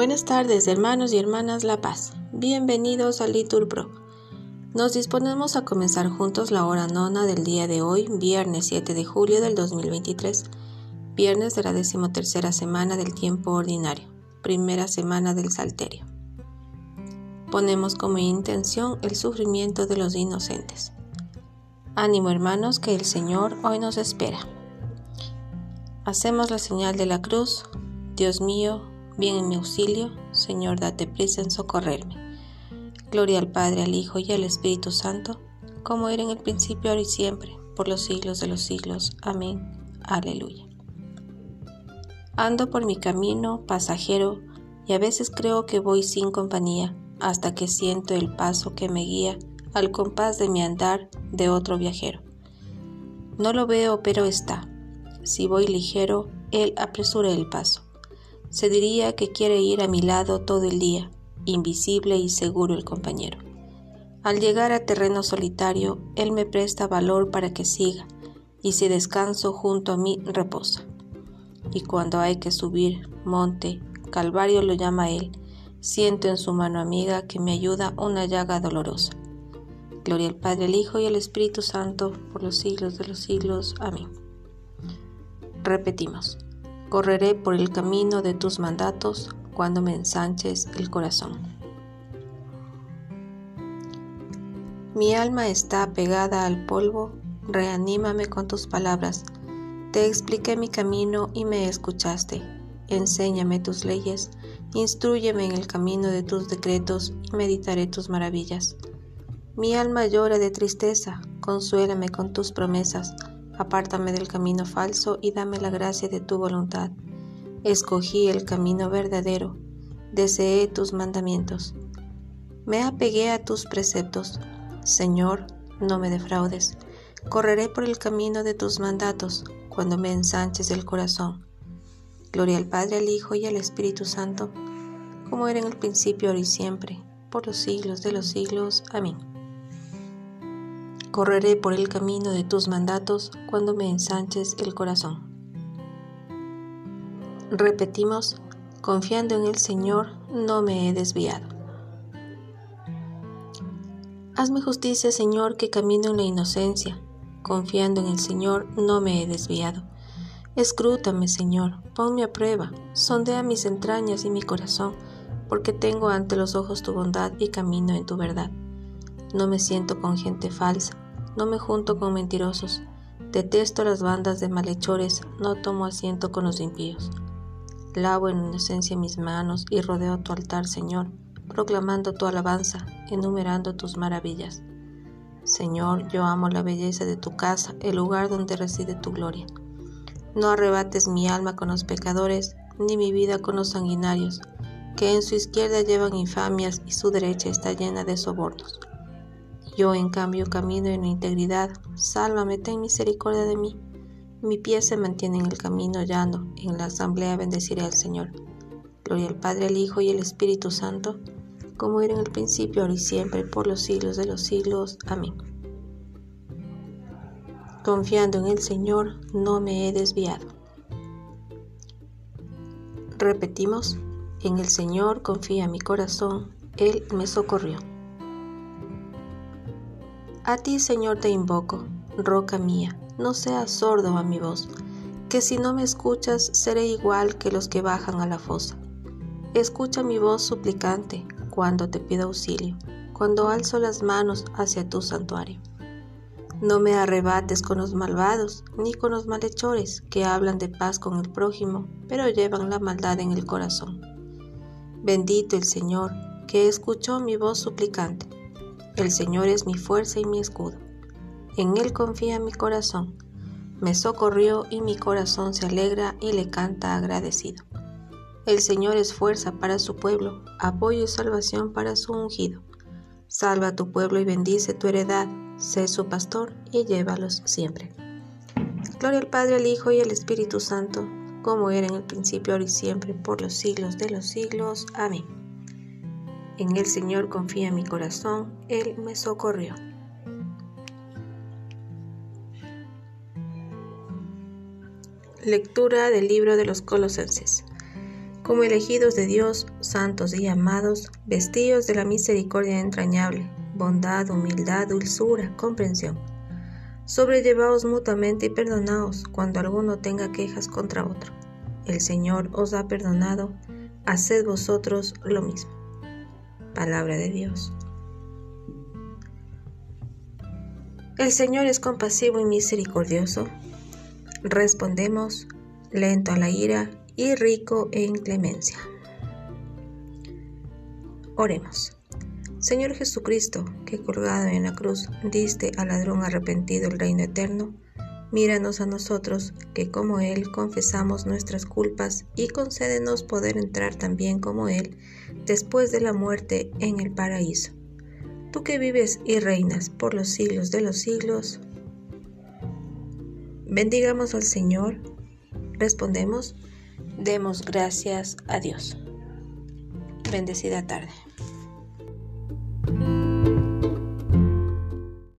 Buenas tardes, hermanos y hermanas La Paz. Bienvenidos a Litur Pro. Nos disponemos a comenzar juntos la hora nona del día de hoy, viernes 7 de julio del 2023, viernes de la decimotercera semana del tiempo ordinario, primera semana del Salterio. Ponemos como intención el sufrimiento de los inocentes. Ánimo hermanos que el Señor hoy nos espera. Hacemos la señal de la cruz. Dios mío, Bien en mi auxilio, Señor, date prisa en socorrerme. Gloria al Padre, al Hijo y al Espíritu Santo, como era en el principio, ahora y siempre, por los siglos de los siglos. Amén. Aleluya. Ando por mi camino pasajero y a veces creo que voy sin compañía, hasta que siento el paso que me guía al compás de mi andar de otro viajero. No lo veo, pero está. Si voy ligero, él apresura el paso. Se diría que quiere ir a mi lado todo el día, invisible y seguro el compañero. Al llegar a terreno solitario, él me presta valor para que siga, y si descanso junto a mí, reposa. Y cuando hay que subir, monte, Calvario lo llama él, siento en su mano amiga que me ayuda una llaga dolorosa. Gloria al Padre, al Hijo y al Espíritu Santo, por los siglos de los siglos. Amén. Repetimos. Correré por el camino de tus mandatos cuando me ensanches el corazón. Mi alma está pegada al polvo, reanímame con tus palabras. Te expliqué mi camino y me escuchaste. Enséñame tus leyes, instruyeme en el camino de tus decretos y meditaré tus maravillas. Mi alma llora de tristeza, consuélame con tus promesas Apártame del camino falso y dame la gracia de tu voluntad. Escogí el camino verdadero, deseé tus mandamientos. Me apegué a tus preceptos. Señor, no me defraudes. Correré por el camino de tus mandatos cuando me ensanches el corazón. Gloria al Padre, al Hijo y al Espíritu Santo, como era en el principio, ahora y siempre, por los siglos de los siglos. Amén. Correré por el camino de tus mandatos cuando me ensanches el corazón. Repetimos, confiando en el Señor, no me he desviado. Hazme justicia, Señor, que camino en la inocencia. Confiando en el Señor, no me he desviado. Escrútame, Señor, ponme a prueba, sondea mis entrañas y mi corazón, porque tengo ante los ojos tu bondad y camino en tu verdad. No me siento con gente falsa, no me junto con mentirosos. Detesto las bandas de malhechores, no tomo asiento con los impíos. Lavo en inocencia mis manos y rodeo tu altar, Señor, proclamando tu alabanza, enumerando tus maravillas. Señor, yo amo la belleza de tu casa, el lugar donde reside tu gloria. No arrebates mi alma con los pecadores, ni mi vida con los sanguinarios, que en su izquierda llevan infamias y su derecha está llena de sobornos. Yo en cambio camino en integridad, sálvame, ten misericordia de mí. Mi pie se mantiene en el camino llano, en la asamblea bendeciré al Señor. Gloria al Padre, al Hijo y al Espíritu Santo, como era en el principio, ahora y siempre, por los siglos de los siglos. Amén. Confiando en el Señor, no me he desviado. Repetimos, en el Señor confía mi corazón, Él me socorrió. A ti, Señor, te invoco, roca mía, no seas sordo a mi voz, que si no me escuchas seré igual que los que bajan a la fosa. Escucha mi voz suplicante cuando te pido auxilio, cuando alzo las manos hacia tu santuario. No me arrebates con los malvados, ni con los malhechores que hablan de paz con el prójimo, pero llevan la maldad en el corazón. Bendito el Señor, que escuchó mi voz suplicante el Señor es mi fuerza y mi escudo. En Él confía mi corazón. Me socorrió y mi corazón se alegra y le canta agradecido. El Señor es fuerza para su pueblo, apoyo y salvación para su ungido. Salva a tu pueblo y bendice tu heredad. Sé su pastor y llévalos siempre. Gloria al Padre, al Hijo y al Espíritu Santo, como era en el principio, ahora y siempre, por los siglos de los siglos. Amén. En el Señor confía mi corazón, Él me socorrió. Lectura del libro de los Colosenses. como elegidos de Dios, santos y amados, vestidos de la misericordia entrañable, bondad, humildad, dulzura, comprensión. Sobrellevaos mutuamente y perdonaos cuando alguno tenga quejas contra otro. El Señor os ha perdonado, haced vosotros lo mismo. Palabra de Dios. El Señor es compasivo y misericordioso. Respondemos, lento a la ira y rico en clemencia. Oremos. Señor Jesucristo, que colgado en la cruz diste al ladrón arrepentido el reino eterno, míranos a nosotros, que como Él confesamos nuestras culpas y concédenos poder entrar también como Él después de la muerte en el paraíso tú que vives y reinas por los siglos de los siglos. Bendigamos al Señor. Respondemos, demos gracias a Dios. Bendecida tarde.